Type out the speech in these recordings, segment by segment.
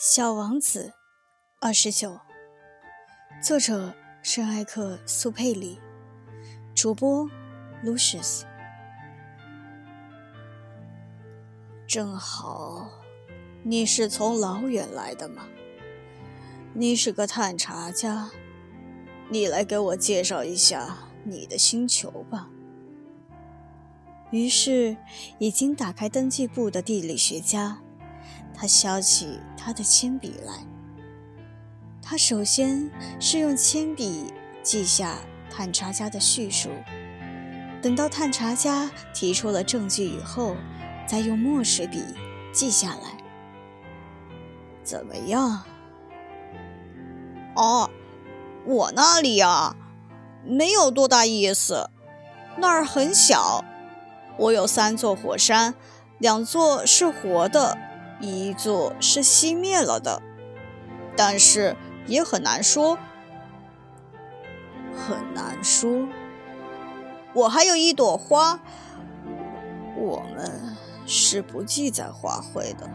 小王子，二十九。作者：圣艾克苏佩里，主播：Lucius。正好，你是从老远来的吗？你是个探查家，你来给我介绍一下你的星球吧。于是，已经打开登记簿的地理学家。他削起他的铅笔来。他首先是用铅笔记下探查家的叙述，等到探查家提出了证据以后，再用墨水笔记下来。怎么样？哦，我那里呀，没有多大意思。那儿很小，我有三座火山，两座是活的。一座是熄灭了的，但是也很难说，很难说。我还有一朵花，我们是不记载花卉的，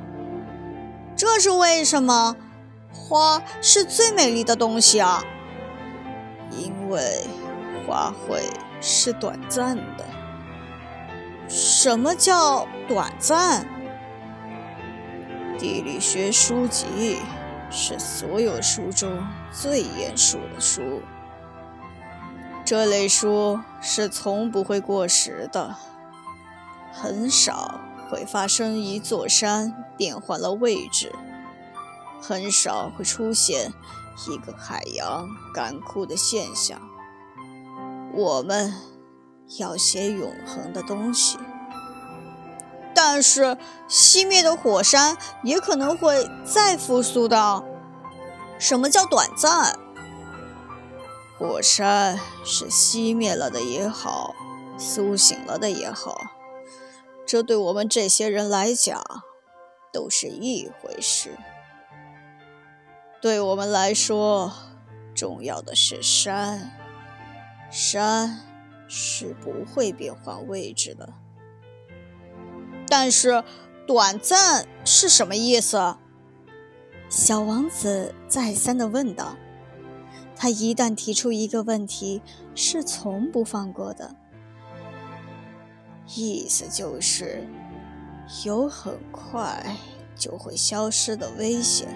这是为什么？花是最美丽的东西啊，因为花卉是短暂的。什么叫短暂？地理学书籍是所有书中最严肃的书。这类书是从不会过时的。很少会发生一座山变换了位置，很少会出现一个海洋干枯的现象。我们要写永恒的东西。但是熄灭的火山也可能会再复苏的。什么叫短暂？火山是熄灭了的也好，苏醒了的也好，这对我们这些人来讲都是一回事。对我们来说，重要的是山，山是不会变换位置的。但是，短暂是什么意思？小王子再三的问道。他一旦提出一个问题，是从不放过的。意思就是，有很快就会消失的危险。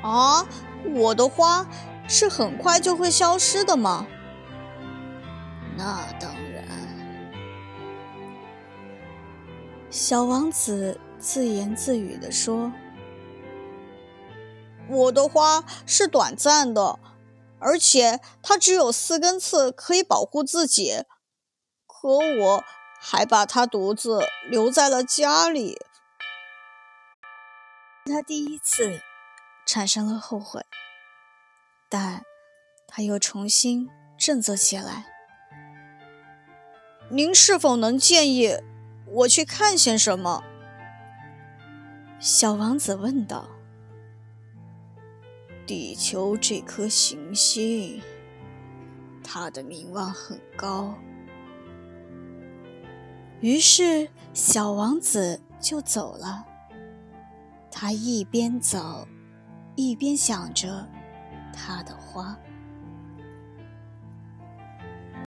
啊，我的花是很快就会消失的吗？那当然。小王子自言自语地说：“我的花是短暂的，而且它只有四根刺可以保护自己。可我还把它独自留在了家里。”他第一次产生了后悔，但他又重新振作起来。您是否能建议？我去看些什么？小王子问道。地球这颗行星，它的名望很高。于是，小王子就走了。他一边走，一边想着他的花。